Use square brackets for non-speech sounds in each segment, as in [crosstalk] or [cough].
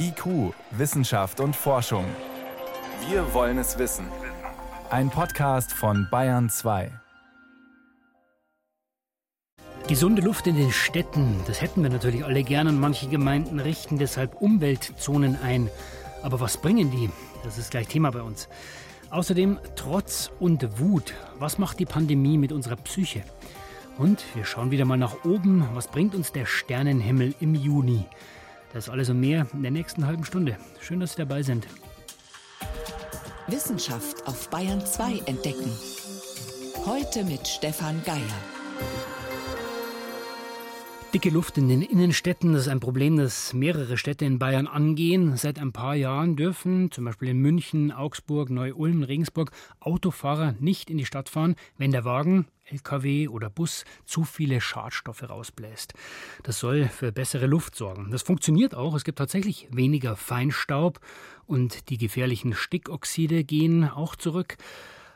IQ, Wissenschaft und Forschung. Wir wollen es wissen. Ein Podcast von Bayern 2. Gesunde Luft in den Städten, das hätten wir natürlich alle gern und manche Gemeinden richten deshalb Umweltzonen ein. Aber was bringen die? Das ist gleich Thema bei uns. Außerdem Trotz und Wut. Was macht die Pandemie mit unserer Psyche? Und wir schauen wieder mal nach oben. Was bringt uns der Sternenhimmel im Juni? Das alles und mehr in der nächsten halben Stunde. Schön, dass Sie dabei sind. Wissenschaft auf Bayern 2 entdecken. Heute mit Stefan Geier. Dicke Luft in den Innenstädten, das ist ein Problem, das mehrere Städte in Bayern angehen. Seit ein paar Jahren dürfen zum Beispiel in München, Augsburg, Neu-Ulm, Regensburg Autofahrer nicht in die Stadt fahren, wenn der Wagen, LKW oder Bus zu viele Schadstoffe rausbläst. Das soll für bessere Luft sorgen. Das funktioniert auch. Es gibt tatsächlich weniger Feinstaub und die gefährlichen Stickoxide gehen auch zurück.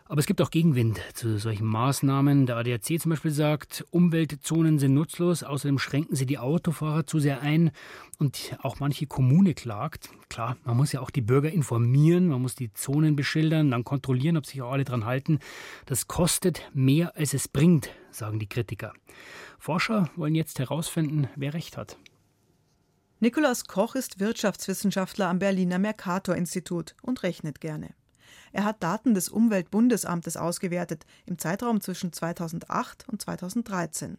Aber es gibt auch Gegenwind zu solchen Maßnahmen. Der ADAC zum Beispiel sagt, Umweltzonen sind nutzlos, außerdem schränken sie die Autofahrer zu sehr ein. Und auch manche Kommune klagt. Klar, man muss ja auch die Bürger informieren, man muss die Zonen beschildern, dann kontrollieren, ob sich auch alle dran halten. Das kostet mehr, als es bringt, sagen die Kritiker. Forscher wollen jetzt herausfinden, wer recht hat. Nikolaus Koch ist Wirtschaftswissenschaftler am Berliner Mercator-Institut und rechnet gerne. Er hat Daten des Umweltbundesamtes ausgewertet im Zeitraum zwischen 2008 und 2013.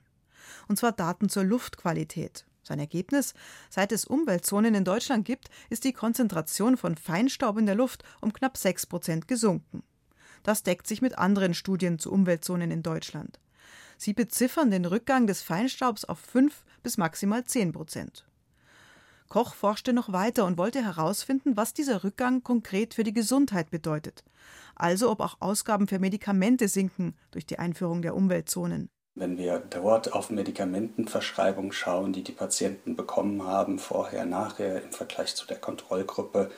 Und zwar Daten zur Luftqualität. Sein Ergebnis? Seit es Umweltzonen in Deutschland gibt, ist die Konzentration von Feinstaub in der Luft um knapp 6 Prozent gesunken. Das deckt sich mit anderen Studien zu Umweltzonen in Deutschland. Sie beziffern den Rückgang des Feinstaubs auf 5 bis maximal 10 Prozent. Koch forschte noch weiter und wollte herausfinden, was dieser Rückgang konkret für die Gesundheit bedeutet. Also ob auch Ausgaben für Medikamente sinken durch die Einführung der Umweltzonen. Wenn wir dort auf Medikamentenverschreibung schauen, die die Patienten bekommen haben, vorher, nachher im Vergleich zu der Kontrollgruppe,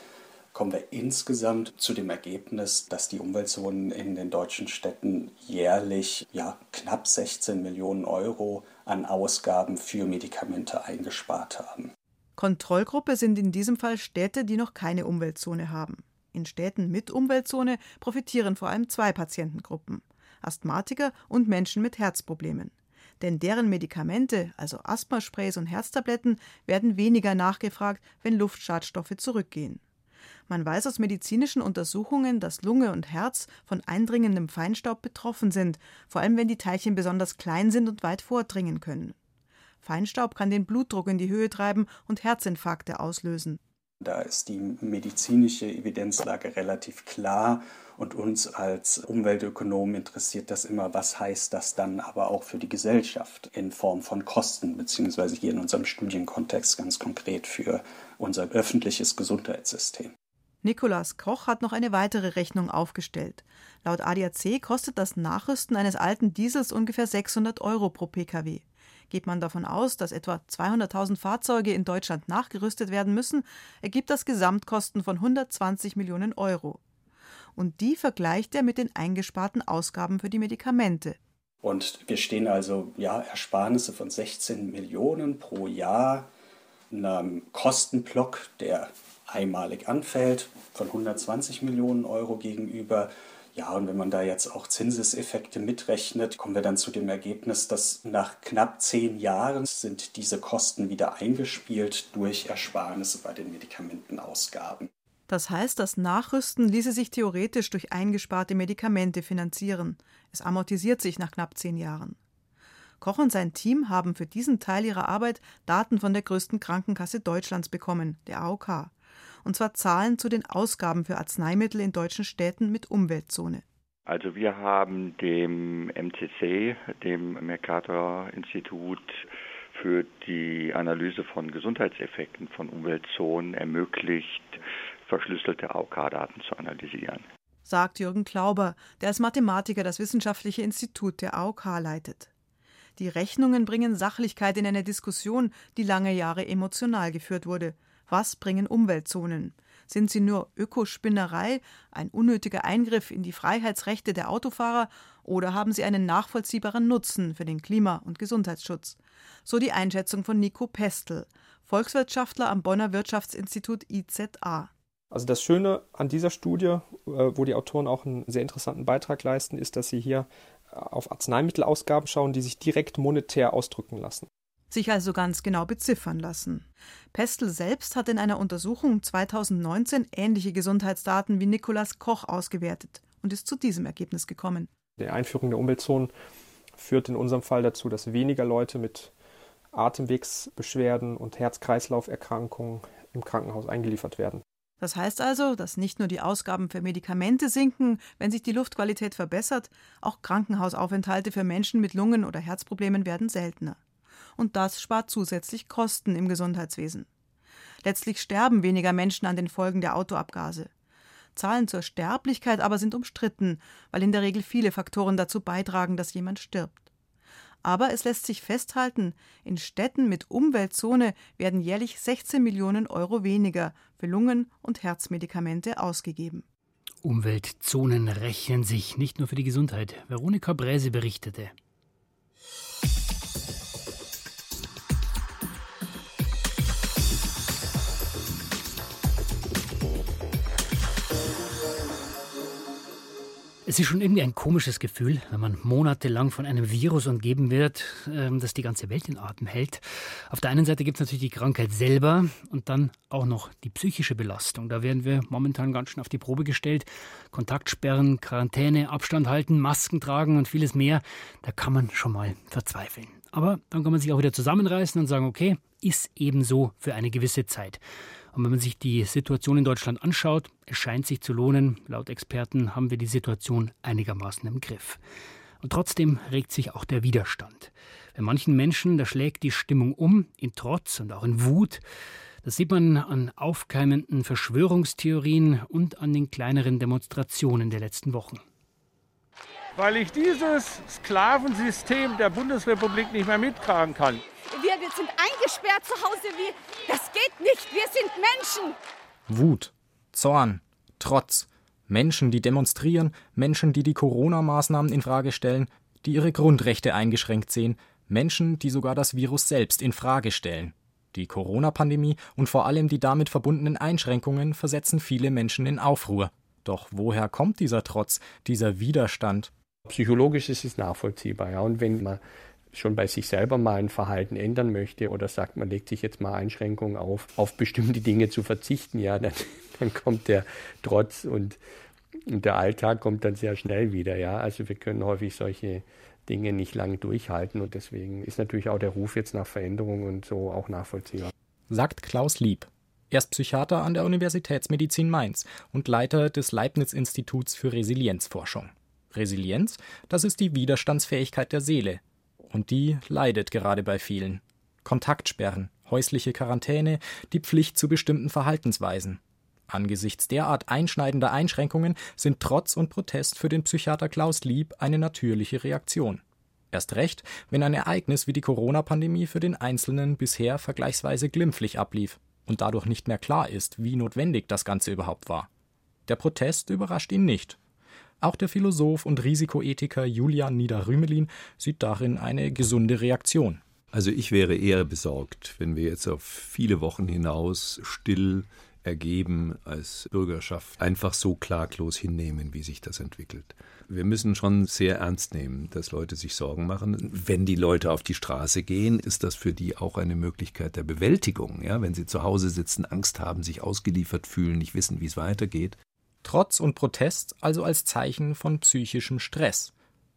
kommen wir insgesamt zu dem Ergebnis, dass die Umweltzonen in den deutschen Städten jährlich ja, knapp 16 Millionen Euro an Ausgaben für Medikamente eingespart haben. Kontrollgruppe sind in diesem Fall Städte, die noch keine Umweltzone haben. In Städten mit Umweltzone profitieren vor allem zwei Patientengruppen: Asthmatiker und Menschen mit Herzproblemen. Denn deren Medikamente, also Asthmasprays und Herztabletten, werden weniger nachgefragt, wenn Luftschadstoffe zurückgehen. Man weiß aus medizinischen Untersuchungen, dass Lunge und Herz von eindringendem Feinstaub betroffen sind, vor allem wenn die Teilchen besonders klein sind und weit vordringen können. Feinstaub kann den Blutdruck in die Höhe treiben und Herzinfarkte auslösen. Da ist die medizinische Evidenzlage relativ klar und uns als Umweltökonomen interessiert das immer, was heißt das dann aber auch für die Gesellschaft in Form von Kosten, beziehungsweise hier in unserem Studienkontext ganz konkret für unser öffentliches Gesundheitssystem. Nikolaus Koch hat noch eine weitere Rechnung aufgestellt. Laut ADAC kostet das Nachrüsten eines alten Diesels ungefähr 600 Euro pro Pkw. Geht man davon aus, dass etwa 200.000 Fahrzeuge in Deutschland nachgerüstet werden müssen, ergibt das Gesamtkosten von 120 Millionen Euro. Und die vergleicht er mit den eingesparten Ausgaben für die Medikamente. Und wir stehen also ja Ersparnisse von 16 Millionen pro Jahr, einem Kostenblock, der einmalig anfällt, von 120 Millionen Euro gegenüber ja, und wenn man da jetzt auch Zinseseffekte mitrechnet, kommen wir dann zu dem Ergebnis, dass nach knapp zehn Jahren sind diese Kosten wieder eingespielt durch Ersparnisse bei den Medikamentenausgaben. Das heißt, das Nachrüsten ließe sich theoretisch durch eingesparte Medikamente finanzieren. Es amortisiert sich nach knapp zehn Jahren. Koch und sein Team haben für diesen Teil ihrer Arbeit Daten von der größten Krankenkasse Deutschlands bekommen, der AOK und zwar Zahlen zu den Ausgaben für Arzneimittel in deutschen Städten mit Umweltzone. Also wir haben dem MCC, dem Mercator-Institut, für die Analyse von Gesundheitseffekten von Umweltzonen ermöglicht, verschlüsselte AOK-Daten zu analysieren. Sagt Jürgen Klauber, der als Mathematiker das wissenschaftliche Institut der AOK leitet. Die Rechnungen bringen Sachlichkeit in eine Diskussion, die lange Jahre emotional geführt wurde. Was bringen Umweltzonen? Sind sie nur Ökospinnerei, ein unnötiger Eingriff in die Freiheitsrechte der Autofahrer oder haben sie einen nachvollziehbaren Nutzen für den Klima- und Gesundheitsschutz? So die Einschätzung von Nico Pestel, Volkswirtschaftler am Bonner Wirtschaftsinstitut IZA. Also das Schöne an dieser Studie, äh, wo die Autoren auch einen sehr interessanten Beitrag leisten, ist, dass sie hier auf Arzneimittelausgaben schauen, die sich direkt monetär ausdrücken lassen. Sich also ganz genau beziffern lassen. Pestel selbst hat in einer Untersuchung 2019 ähnliche Gesundheitsdaten wie Nikolaus Koch ausgewertet und ist zu diesem Ergebnis gekommen. Die Einführung der Umweltzonen führt in unserem Fall dazu, dass weniger Leute mit Atemwegsbeschwerden und Herz-Kreislauf-Erkrankungen im Krankenhaus eingeliefert werden. Das heißt also, dass nicht nur die Ausgaben für Medikamente sinken, wenn sich die Luftqualität verbessert, auch Krankenhausaufenthalte für Menschen mit Lungen- oder Herzproblemen werden seltener. Und das spart zusätzlich Kosten im Gesundheitswesen. Letztlich sterben weniger Menschen an den Folgen der Autoabgase. Zahlen zur Sterblichkeit aber sind umstritten, weil in der Regel viele Faktoren dazu beitragen, dass jemand stirbt. Aber es lässt sich festhalten, in Städten mit Umweltzone werden jährlich 16 Millionen Euro weniger für Lungen- und Herzmedikamente ausgegeben. Umweltzonen rechnen sich nicht nur für die Gesundheit. Veronika Bräse berichtete. Es ist schon irgendwie ein komisches Gefühl, wenn man monatelang von einem Virus umgeben wird, ähm, das die ganze Welt in Atem hält. Auf der einen Seite gibt es natürlich die Krankheit selber und dann auch noch die psychische Belastung. Da werden wir momentan ganz schön auf die Probe gestellt. Kontaktsperren, Quarantäne, Abstand halten, Masken tragen und vieles mehr. Da kann man schon mal verzweifeln. Aber dann kann man sich auch wieder zusammenreißen und sagen, okay, ist eben so für eine gewisse Zeit. Und wenn man sich die Situation in Deutschland anschaut, es scheint sich zu lohnen. Laut Experten haben wir die Situation einigermaßen im Griff. Und trotzdem regt sich auch der Widerstand. Bei manchen Menschen, da schlägt die Stimmung um, in Trotz und auch in Wut. Das sieht man an aufkeimenden Verschwörungstheorien und an den kleineren Demonstrationen der letzten Wochen. Weil ich dieses Sklavensystem der Bundesrepublik nicht mehr mittragen kann. Wir sind eingesperrt zu Hause. Wir, das geht nicht. Wir sind Menschen. Wut, Zorn, Trotz. Menschen, die demonstrieren, Menschen, die die Corona-Maßnahmen in Frage stellen, die ihre Grundrechte eingeschränkt sehen, Menschen, die sogar das Virus selbst in Frage stellen. Die Corona-Pandemie und vor allem die damit verbundenen Einschränkungen versetzen viele Menschen in Aufruhr. Doch woher kommt dieser Trotz, dieser Widerstand? Psychologisch ist es nachvollziehbar, ja. Und wenn man schon bei sich selber mal ein Verhalten ändern möchte oder sagt, man legt sich jetzt mal Einschränkungen auf, auf bestimmte Dinge zu verzichten, ja, dann, [laughs] dann kommt der Trotz und, und der Alltag kommt dann sehr schnell wieder, ja. Also wir können häufig solche Dinge nicht lange durchhalten und deswegen ist natürlich auch der Ruf jetzt nach Veränderung und so auch nachvollziehbar. Sagt Klaus Lieb. Er ist Psychiater an der Universitätsmedizin Mainz und Leiter des Leibniz-Instituts für Resilienzforschung. Resilienz, das ist die Widerstandsfähigkeit der Seele, und die leidet gerade bei vielen. Kontaktsperren, häusliche Quarantäne, die Pflicht zu bestimmten Verhaltensweisen. Angesichts derart einschneidender Einschränkungen sind Trotz und Protest für den Psychiater Klaus Lieb eine natürliche Reaktion. Erst recht, wenn ein Ereignis wie die Corona-Pandemie für den Einzelnen bisher vergleichsweise glimpflich ablief und dadurch nicht mehr klar ist, wie notwendig das Ganze überhaupt war. Der Protest überrascht ihn nicht. Auch der Philosoph und Risikoethiker Julian Niederrümelin sieht darin eine gesunde Reaktion. Also ich wäre eher besorgt, wenn wir jetzt auf viele Wochen hinaus still ergeben als Bürgerschaft einfach so klaglos hinnehmen, wie sich das entwickelt. Wir müssen schon sehr ernst nehmen, dass Leute sich Sorgen machen. Wenn die Leute auf die Straße gehen, ist das für die auch eine Möglichkeit der Bewältigung. Ja, wenn sie zu Hause sitzen, Angst haben, sich ausgeliefert fühlen, nicht wissen, wie es weitergeht, Trotz und Protest also als Zeichen von psychischem Stress.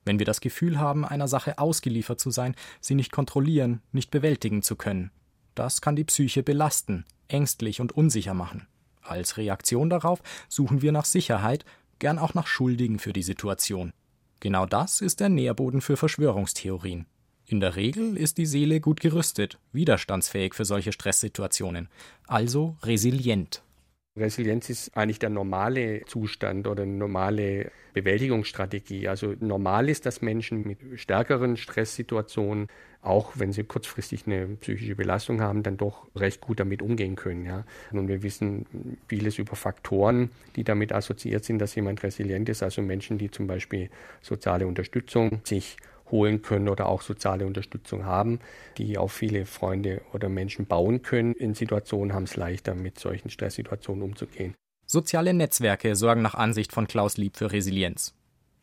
Wenn wir das Gefühl haben, einer Sache ausgeliefert zu sein, sie nicht kontrollieren, nicht bewältigen zu können. Das kann die Psyche belasten, ängstlich und unsicher machen. Als Reaktion darauf suchen wir nach Sicherheit, gern auch nach Schuldigen für die Situation. Genau das ist der Nährboden für Verschwörungstheorien. In der Regel ist die Seele gut gerüstet, widerstandsfähig für solche Stresssituationen, also resilient. Resilienz ist eigentlich der normale Zustand oder eine normale Bewältigungsstrategie. Also normal ist, dass Menschen mit stärkeren Stresssituationen, auch wenn sie kurzfristig eine psychische Belastung haben, dann doch recht gut damit umgehen können. Ja. Und wir wissen vieles über Faktoren, die damit assoziiert sind, dass jemand resilient ist. Also Menschen, die zum Beispiel soziale Unterstützung sich holen können oder auch soziale Unterstützung haben, die auf viele Freunde oder Menschen bauen können. In Situationen haben es leichter, mit solchen Stresssituationen umzugehen. Soziale Netzwerke sorgen nach Ansicht von Klaus Lieb für Resilienz.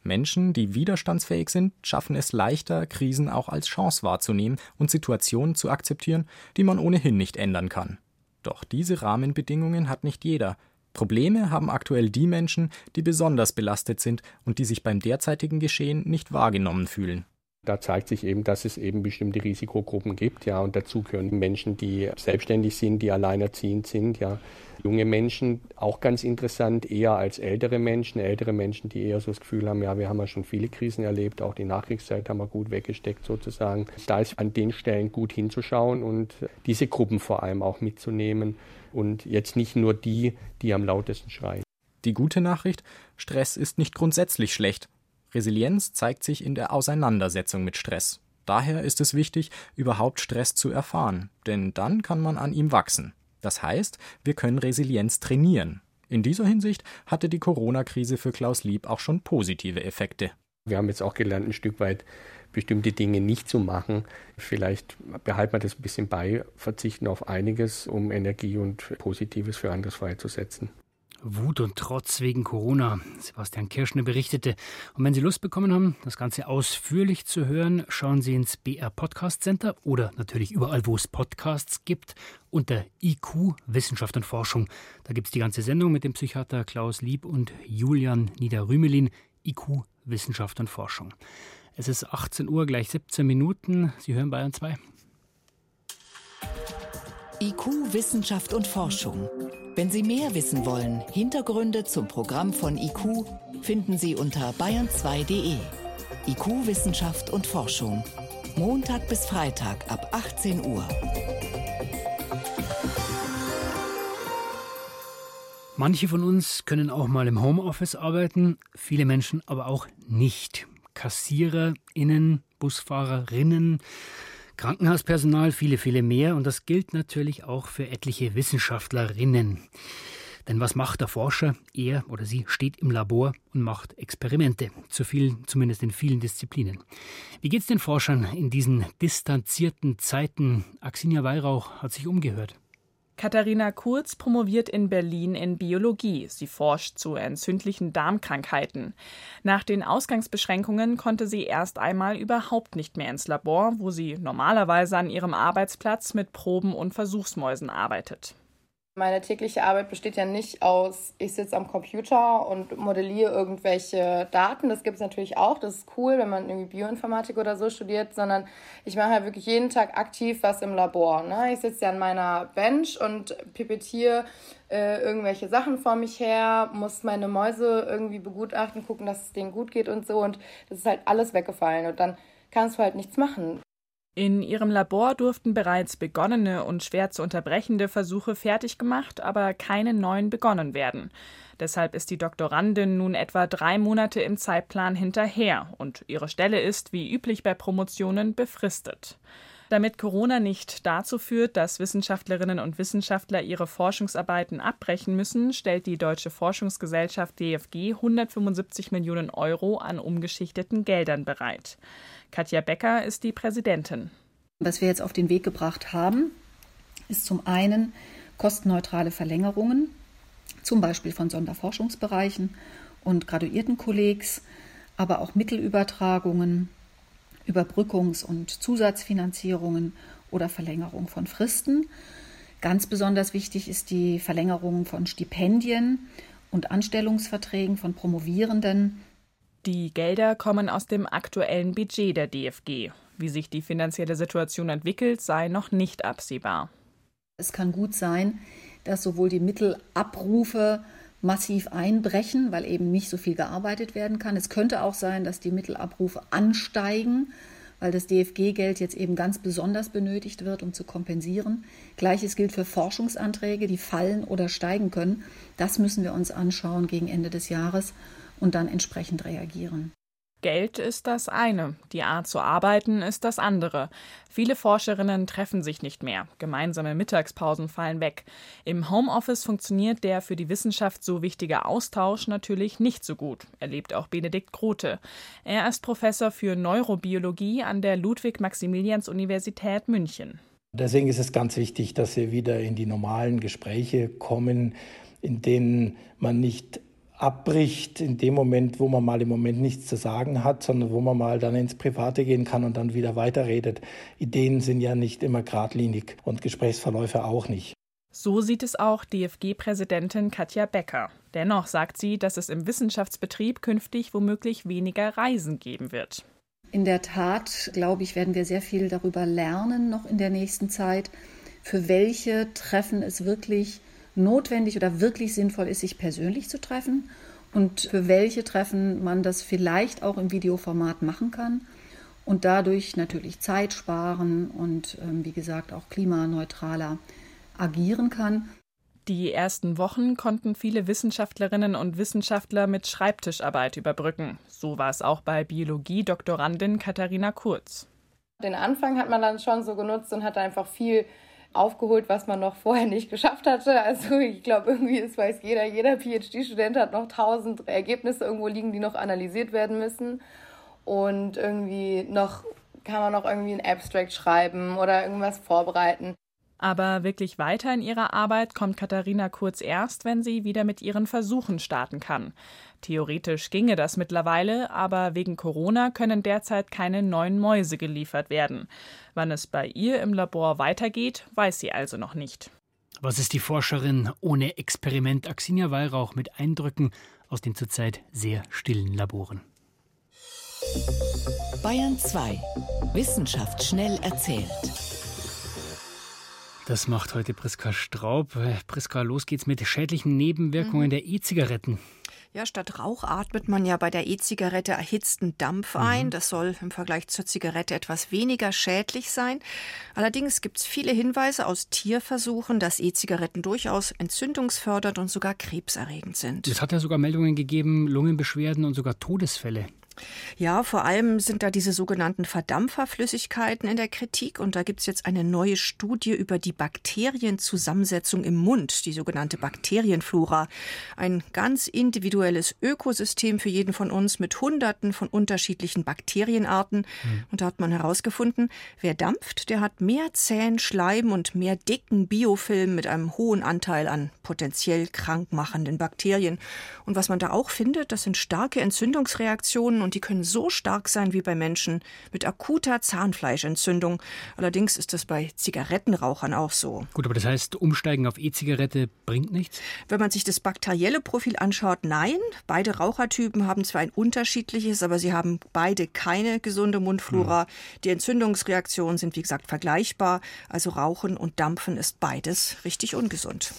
Menschen, die widerstandsfähig sind, schaffen es leichter, Krisen auch als Chance wahrzunehmen und Situationen zu akzeptieren, die man ohnehin nicht ändern kann. Doch diese Rahmenbedingungen hat nicht jeder. Probleme haben aktuell die Menschen, die besonders belastet sind und die sich beim derzeitigen Geschehen nicht wahrgenommen fühlen. Da zeigt sich eben, dass es eben bestimmte Risikogruppen gibt, ja, und dazu gehören Menschen, die selbstständig sind, die alleinerziehend sind, ja. Junge Menschen, auch ganz interessant, eher als ältere Menschen, ältere Menschen, die eher so das Gefühl haben, ja, wir haben ja schon viele Krisen erlebt, auch die Nachkriegszeit haben wir gut weggesteckt sozusagen. Da ist an den Stellen gut hinzuschauen und diese Gruppen vor allem auch mitzunehmen und jetzt nicht nur die, die am lautesten schreien. Die gute Nachricht, Stress ist nicht grundsätzlich schlecht. Resilienz zeigt sich in der Auseinandersetzung mit Stress. Daher ist es wichtig, überhaupt Stress zu erfahren, denn dann kann man an ihm wachsen. Das heißt, wir können Resilienz trainieren. In dieser Hinsicht hatte die Corona-Krise für Klaus Lieb auch schon positive Effekte. Wir haben jetzt auch gelernt, ein Stück weit bestimmte Dinge nicht zu machen. Vielleicht behalten wir das ein bisschen bei, verzichten auf einiges, um Energie und Positives für anderes freizusetzen. Wut und Trotz wegen Corona. Sebastian Kirschner berichtete. Und wenn Sie Lust bekommen haben, das Ganze ausführlich zu hören, schauen Sie ins BR Podcast Center oder natürlich überall, wo es Podcasts gibt, unter IQ Wissenschaft und Forschung. Da gibt es die ganze Sendung mit dem Psychiater Klaus Lieb und Julian Niederrümelin. IQ Wissenschaft und Forschung. Es ist 18 Uhr, gleich 17 Minuten. Sie hören Bayern 2. IQ Wissenschaft und Forschung. Wenn Sie mehr wissen wollen, Hintergründe zum Programm von IQ finden Sie unter bayern2.de. IQ Wissenschaft und Forschung. Montag bis Freitag ab 18 Uhr. Manche von uns können auch mal im Homeoffice arbeiten, viele Menschen aber auch nicht. KassiererInnen, BusfahrerInnen, Krankenhauspersonal, viele, viele mehr. Und das gilt natürlich auch für etliche Wissenschaftlerinnen. Denn was macht der Forscher? Er oder sie steht im Labor und macht Experimente, zu vielen, zumindest in vielen Disziplinen. Wie geht es den Forschern in diesen distanzierten Zeiten? Axinia Weihrauch hat sich umgehört. Katharina Kurz promoviert in Berlin in Biologie. Sie forscht zu entzündlichen Darmkrankheiten. Nach den Ausgangsbeschränkungen konnte sie erst einmal überhaupt nicht mehr ins Labor, wo sie normalerweise an ihrem Arbeitsplatz mit Proben und Versuchsmäusen arbeitet. Meine tägliche Arbeit besteht ja nicht aus, ich sitze am Computer und modelliere irgendwelche Daten. Das gibt es natürlich auch. Das ist cool, wenn man irgendwie Bioinformatik oder so studiert, sondern ich mache halt wirklich jeden Tag aktiv was im Labor. Ne? Ich sitze ja an meiner Bench und pipettiere äh, irgendwelche Sachen vor mich her, muss meine Mäuse irgendwie begutachten, gucken, dass es denen gut geht und so. Und das ist halt alles weggefallen. Und dann kannst du halt nichts machen. In ihrem Labor durften bereits begonnene und schwer zu unterbrechende Versuche fertig gemacht, aber keine neuen begonnen werden. Deshalb ist die Doktorandin nun etwa drei Monate im Zeitplan hinterher und ihre Stelle ist, wie üblich bei Promotionen, befristet. Damit Corona nicht dazu führt, dass Wissenschaftlerinnen und Wissenschaftler ihre Forschungsarbeiten abbrechen müssen, stellt die Deutsche Forschungsgesellschaft DFG 175 Millionen Euro an umgeschichteten Geldern bereit. Katja Becker ist die Präsidentin. Was wir jetzt auf den Weg gebracht haben, ist zum einen kostenneutrale Verlängerungen, zum Beispiel von Sonderforschungsbereichen und Graduiertenkollegs, aber auch Mittelübertragungen, Überbrückungs- und Zusatzfinanzierungen oder Verlängerung von Fristen. Ganz besonders wichtig ist die Verlängerung von Stipendien und Anstellungsverträgen von Promovierenden die Gelder kommen aus dem aktuellen Budget der DFG. Wie sich die finanzielle Situation entwickelt, sei noch nicht absehbar. Es kann gut sein, dass sowohl die Mittelabrufe massiv einbrechen, weil eben nicht so viel gearbeitet werden kann. Es könnte auch sein, dass die Mittelabrufe ansteigen, weil das DFG-Geld jetzt eben ganz besonders benötigt wird, um zu kompensieren. Gleiches gilt für Forschungsanträge, die fallen oder steigen können. Das müssen wir uns anschauen gegen Ende des Jahres und dann entsprechend reagieren. Geld ist das eine, die Art zu arbeiten ist das andere. Viele Forscherinnen treffen sich nicht mehr. Gemeinsame Mittagspausen fallen weg. Im Homeoffice funktioniert der für die Wissenschaft so wichtige Austausch natürlich nicht so gut, erlebt auch Benedikt Grote. Er ist Professor für Neurobiologie an der Ludwig-Maximilians-Universität München. Deswegen ist es ganz wichtig, dass wir wieder in die normalen Gespräche kommen, in denen man nicht abbricht in dem Moment, wo man mal im Moment nichts zu sagen hat, sondern wo man mal dann ins Private gehen kann und dann wieder weiterredet. Ideen sind ja nicht immer geradlinig und Gesprächsverläufe auch nicht. So sieht es auch DFG-Präsidentin Katja Becker. Dennoch sagt sie, dass es im Wissenschaftsbetrieb künftig womöglich weniger Reisen geben wird. In der Tat, glaube ich, werden wir sehr viel darüber lernen noch in der nächsten Zeit, für welche Treffen es wirklich notwendig oder wirklich sinnvoll ist, sich persönlich zu treffen und für welche Treffen man das vielleicht auch im Videoformat machen kann und dadurch natürlich Zeit sparen und ähm, wie gesagt auch klimaneutraler agieren kann. Die ersten Wochen konnten viele Wissenschaftlerinnen und Wissenschaftler mit Schreibtischarbeit überbrücken. So war es auch bei Biologie-Doktorandin Katharina Kurz. Den Anfang hat man dann schon so genutzt und hat einfach viel aufgeholt, was man noch vorher nicht geschafft hatte. Also ich glaube, irgendwie, das weiß jeder, jeder PhD-Student hat noch tausend Ergebnisse irgendwo liegen, die noch analysiert werden müssen. Und irgendwie noch kann man noch irgendwie ein Abstract schreiben oder irgendwas vorbereiten. Aber wirklich weiter in ihrer Arbeit kommt Katharina Kurz erst, wenn sie wieder mit ihren Versuchen starten kann. Theoretisch ginge das mittlerweile, aber wegen Corona können derzeit keine neuen Mäuse geliefert werden. Wann es bei ihr im Labor weitergeht, weiß sie also noch nicht. Was ist die Forscherin ohne Experiment Axinia Weihrauch mit Eindrücken aus den zurzeit sehr stillen Laboren? Bayern 2. Wissenschaft schnell erzählt. Das macht heute Priska Straub. Priska, los geht's mit schädlichen Nebenwirkungen mhm. der E-Zigaretten. Ja, statt Rauch atmet man ja bei der E-Zigarette erhitzten Dampf ein. Mhm. Das soll im Vergleich zur Zigarette etwas weniger schädlich sein. Allerdings gibt es viele Hinweise aus Tierversuchen, dass E-Zigaretten durchaus entzündungsfördernd und sogar krebserregend sind. Es hat ja sogar Meldungen gegeben, Lungenbeschwerden und sogar Todesfälle. Ja, vor allem sind da diese sogenannten Verdampferflüssigkeiten in der Kritik. Und da gibt es jetzt eine neue Studie über die Bakterienzusammensetzung im Mund, die sogenannte Bakterienflora. Ein ganz individuelles Ökosystem für jeden von uns mit Hunderten von unterschiedlichen Bakterienarten. Mhm. Und da hat man herausgefunden, wer dampft, der hat mehr zähen Schleim und mehr dicken Biofilm mit einem hohen Anteil an potenziell krankmachenden Bakterien. Und was man da auch findet, das sind starke Entzündungsreaktionen und die können so stark sein wie bei Menschen mit akuter Zahnfleischentzündung. Allerdings ist das bei Zigarettenrauchern auch so. Gut, aber das heißt, Umsteigen auf E-Zigarette bringt nichts? Wenn man sich das bakterielle Profil anschaut, nein. Beide Rauchertypen haben zwar ein unterschiedliches, aber sie haben beide keine gesunde Mundflora. Hm. Die Entzündungsreaktionen sind, wie gesagt, vergleichbar. Also Rauchen und Dampfen ist beides richtig ungesund.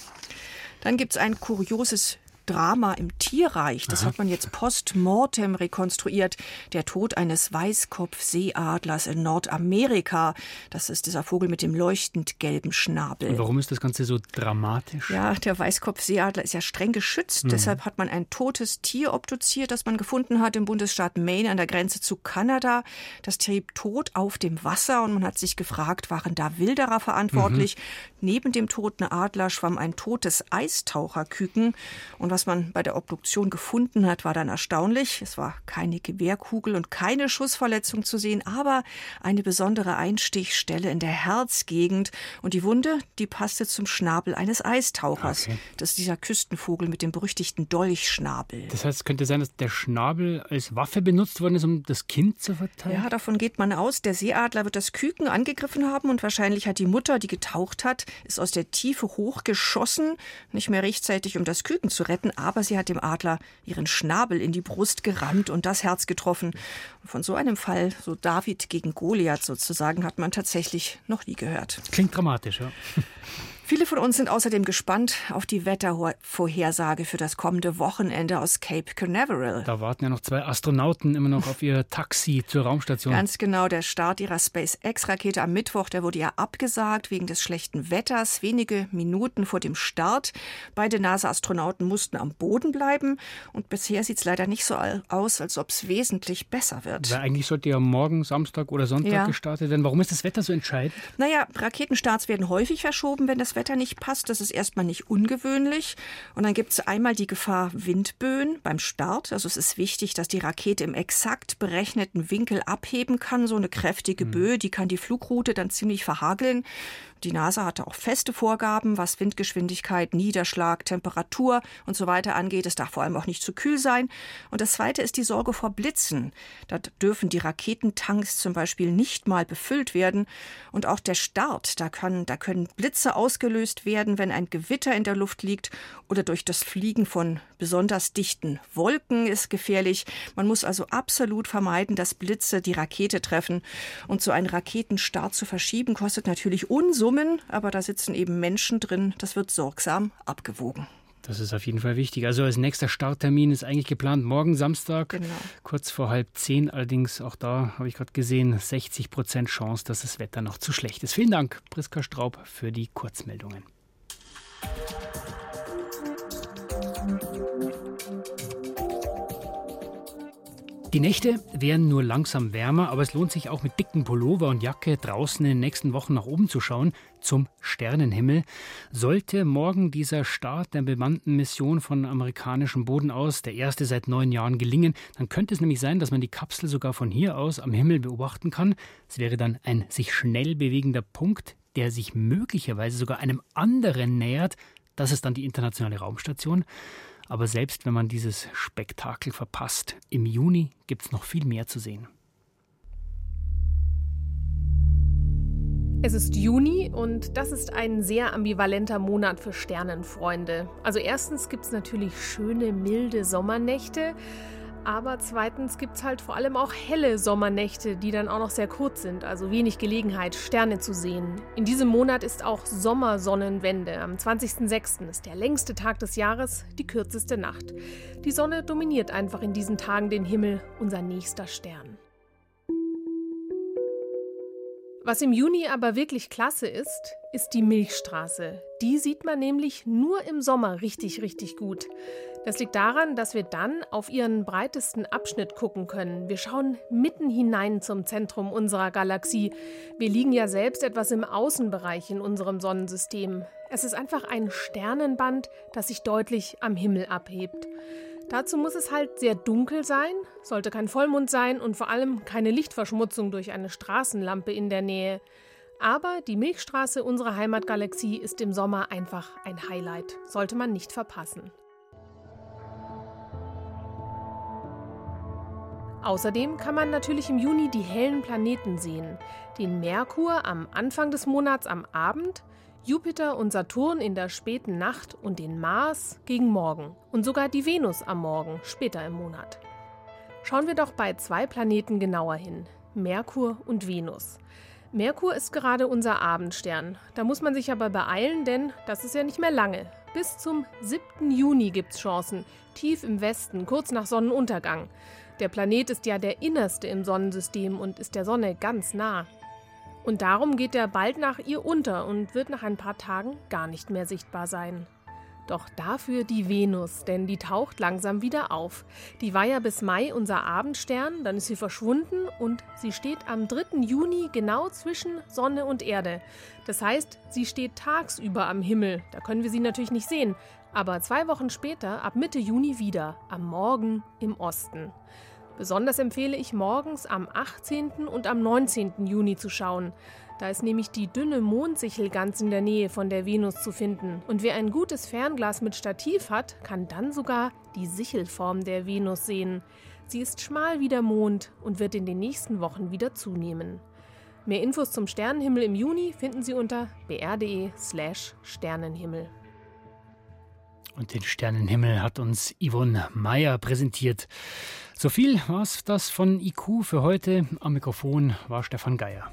Dann gibt es ein kurioses Drama im Tierreich. Das Aha. hat man jetzt post-mortem rekonstruiert. Der Tod eines Weißkopfseeadlers in Nordamerika. Das ist dieser Vogel mit dem leuchtend gelben Schnabel. Und warum ist das Ganze so dramatisch? Ja, der Weißkopfseeadler ist ja streng geschützt. Mhm. Deshalb hat man ein totes Tier obduziert, das man gefunden hat im Bundesstaat Maine an der Grenze zu Kanada. Das trieb tot auf dem Wasser und man hat sich gefragt, waren da Wilderer verantwortlich? Mhm. Neben dem toten Adler schwamm ein totes Eistaucherküken. Und was man bei der Obduktion gefunden hat, war dann erstaunlich. Es war keine Gewehrkugel und keine Schussverletzung zu sehen, aber eine besondere Einstichstelle in der Herzgegend. Und die Wunde, die passte zum Schnabel eines Eistauchers. Okay. Das ist dieser Küstenvogel mit dem berüchtigten Dolchschnabel. Das heißt, es könnte sein, dass der Schnabel als Waffe benutzt worden ist, um das Kind zu verteilen? Ja, davon geht man aus. Der Seeadler wird das Küken angegriffen haben und wahrscheinlich hat die Mutter, die getaucht hat, ist aus der Tiefe hochgeschossen, nicht mehr rechtzeitig, um das Küken zu retten getroffen, aber sie hat dem Adler ihren Schnabel in die Brust gerammt und das Herz getroffen. Von so einem Fall, so David gegen Goliath sozusagen, hat man tatsächlich noch nie gehört. Klingt dramatisch, ja. Viele von uns sind außerdem gespannt auf die Wettervorhersage für das kommende Wochenende aus Cape Canaveral. Da warten ja noch zwei Astronauten immer noch auf ihr Taxi zur Raumstation. Ganz genau, der Start ihrer SpaceX-Rakete am Mittwoch, der wurde ja abgesagt wegen des schlechten Wetters, wenige Minuten vor dem Start. Beide NASA-Astronauten mussten am Boden bleiben und bisher sieht es leider nicht so aus, als ob es wesentlich besser wird. Weil eigentlich sollte ja morgen, Samstag oder Sonntag ja. gestartet werden. Warum ist das Wetter so entscheidend? Naja, Raketenstarts werden häufig verschoben, wenn das Wetter nicht passt. Das ist erstmal nicht ungewöhnlich. Und dann gibt es einmal die Gefahr Windböen beim Start. Also es ist wichtig, dass die Rakete im exakt berechneten Winkel abheben kann. So eine kräftige mhm. Böe, die kann die Flugroute dann ziemlich verhageln. Die NASA hatte auch feste Vorgaben, was Windgeschwindigkeit, Niederschlag, Temperatur und so weiter angeht. Es darf vor allem auch nicht zu kühl sein. Und das Zweite ist die Sorge vor Blitzen. Da dürfen die Raketentanks zum Beispiel nicht mal befüllt werden. Und auch der Start, da, kann, da können Blitze ausgelöst werden, wenn ein Gewitter in der Luft liegt oder durch das Fliegen von besonders dichten Wolken ist gefährlich. Man muss also absolut vermeiden, dass Blitze die Rakete treffen. Und so einen Raketenstart zu verschieben, kostet natürlich Unsummen. Summen, aber da sitzen eben Menschen drin. Das wird sorgsam abgewogen. Das ist auf jeden Fall wichtig. Also als nächster Starttermin ist eigentlich geplant morgen Samstag, genau. kurz vor halb zehn. Allerdings auch da habe ich gerade gesehen 60 Prozent Chance, dass das Wetter noch zu schlecht ist. Vielen Dank, Priska Straub, für die Kurzmeldungen. Die Nächte werden nur langsam wärmer, aber es lohnt sich auch mit dicken Pullover und Jacke draußen in den nächsten Wochen nach oben zu schauen, zum Sternenhimmel. Sollte morgen dieser Start der bemannten Mission von amerikanischem Boden aus, der erste seit neun Jahren, gelingen, dann könnte es nämlich sein, dass man die Kapsel sogar von hier aus am Himmel beobachten kann. Es wäre dann ein sich schnell bewegender Punkt, der sich möglicherweise sogar einem anderen nähert. Das ist dann die internationale Raumstation. Aber selbst wenn man dieses Spektakel verpasst, im Juni gibt es noch viel mehr zu sehen. Es ist Juni und das ist ein sehr ambivalenter Monat für Sternenfreunde. Also erstens gibt es natürlich schöne, milde Sommernächte. Aber zweitens gibt es halt vor allem auch helle Sommernächte, die dann auch noch sehr kurz sind, also wenig Gelegenheit, Sterne zu sehen. In diesem Monat ist auch Sommersonnenwende. Am 20.06. ist der längste Tag des Jahres, die kürzeste Nacht. Die Sonne dominiert einfach in diesen Tagen den Himmel, unser nächster Stern. Was im Juni aber wirklich klasse ist, ist die Milchstraße. Die sieht man nämlich nur im Sommer richtig, richtig gut. Das liegt daran, dass wir dann auf ihren breitesten Abschnitt gucken können. Wir schauen mitten hinein zum Zentrum unserer Galaxie. Wir liegen ja selbst etwas im Außenbereich in unserem Sonnensystem. Es ist einfach ein Sternenband, das sich deutlich am Himmel abhebt. Dazu muss es halt sehr dunkel sein, sollte kein Vollmond sein und vor allem keine Lichtverschmutzung durch eine Straßenlampe in der Nähe. Aber die Milchstraße unserer Heimatgalaxie ist im Sommer einfach ein Highlight, sollte man nicht verpassen. Außerdem kann man natürlich im Juni die hellen Planeten sehen. Den Merkur am Anfang des Monats am Abend, Jupiter und Saturn in der späten Nacht und den Mars gegen Morgen und sogar die Venus am Morgen später im Monat. Schauen wir doch bei zwei Planeten genauer hin, Merkur und Venus. Merkur ist gerade unser Abendstern. Da muss man sich aber beeilen, denn das ist ja nicht mehr lange. Bis zum 7. Juni gibt es Chancen, tief im Westen, kurz nach Sonnenuntergang. Der Planet ist ja der innerste im Sonnensystem und ist der Sonne ganz nah. Und darum geht er bald nach ihr unter und wird nach ein paar Tagen gar nicht mehr sichtbar sein. Doch dafür die Venus, denn die taucht langsam wieder auf. Die war ja bis Mai unser Abendstern, dann ist sie verschwunden und sie steht am 3. Juni genau zwischen Sonne und Erde. Das heißt, sie steht tagsüber am Himmel, da können wir sie natürlich nicht sehen, aber zwei Wochen später, ab Mitte Juni wieder, am Morgen im Osten. Besonders empfehle ich morgens am 18. und am 19. Juni zu schauen. Da ist nämlich die dünne Mondsichel ganz in der Nähe von der Venus zu finden. Und wer ein gutes Fernglas mit Stativ hat, kann dann sogar die Sichelform der Venus sehen. Sie ist schmal wie der Mond und wird in den nächsten Wochen wieder zunehmen. Mehr Infos zum Sternenhimmel im Juni finden Sie unter br.de/slash Sternenhimmel. Und den Sternenhimmel hat uns Yvonne Meyer präsentiert. So viel war es das von IQ für heute. Am Mikrofon war Stefan Geier.